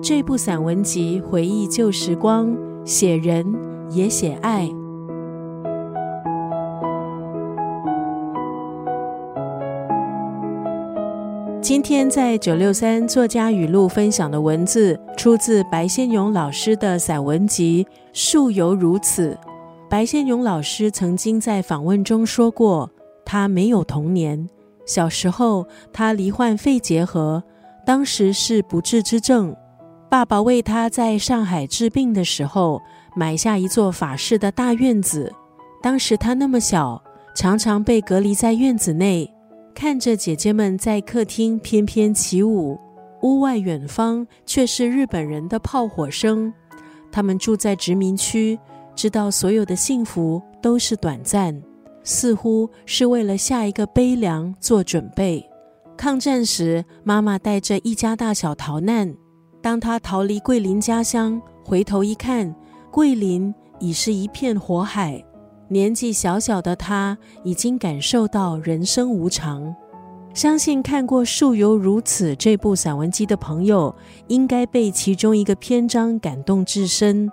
这部散文集回忆旧时光，写人也写爱。今天在九六三作家语录分享的文字，出自白先勇老师的散文集《树犹如此》。白先勇老师曾经在访问中说过，他没有童年，小时候他罹患肺结核，当时是不治之症。爸爸为他在上海治病的时候，买下一座法式的大院子。当时他那么小，常常被隔离在院子内。看着姐姐们在客厅翩翩起舞，屋外远方却是日本人的炮火声。他们住在殖民区，知道所有的幸福都是短暂，似乎是为了下一个悲凉做准备。抗战时，妈妈带着一家大小逃难。当他逃离桂林家乡，回头一看，桂林已是一片火海。年纪小小的他，已经感受到人生无常。相信看过《树犹如此》这部散文集的朋友，应该被其中一个篇章感动至深。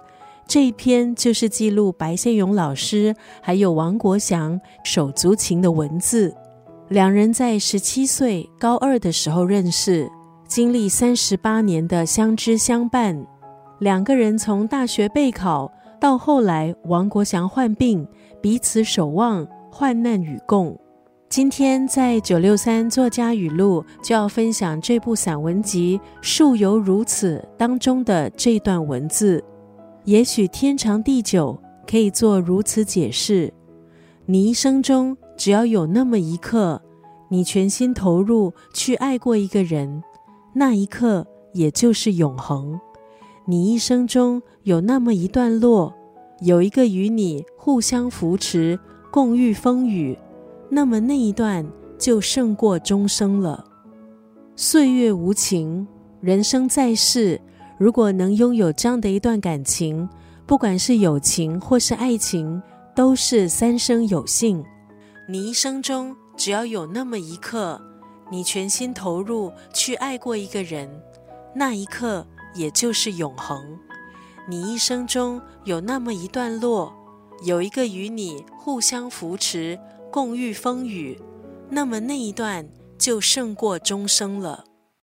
这一篇就是记录白先勇老师还有王国祥手足情的文字。两人在十七岁高二的时候认识，经历三十八年的相知相伴。两个人从大学备考到后来，王国祥患病。彼此守望，患难与共。今天在九六三作家语录就要分享这部散文集《树犹如此》当中的这段文字。也许天长地久可以做如此解释：你一生中只要有那么一刻，你全心投入去爱过一个人，那一刻也就是永恒。你一生中有那么一段落。有一个与你互相扶持、共遇风雨，那么那一段就胜过终生了。岁月无情，人生在世，如果能拥有这样的一段感情，不管是友情或是爱情，都是三生有幸。你一生中只要有那么一刻，你全心投入去爱过一个人，那一刻也就是永恒。你一生中有那么一段落，有一个与你互相扶持、共遇风雨，那么那一段就胜过终生了。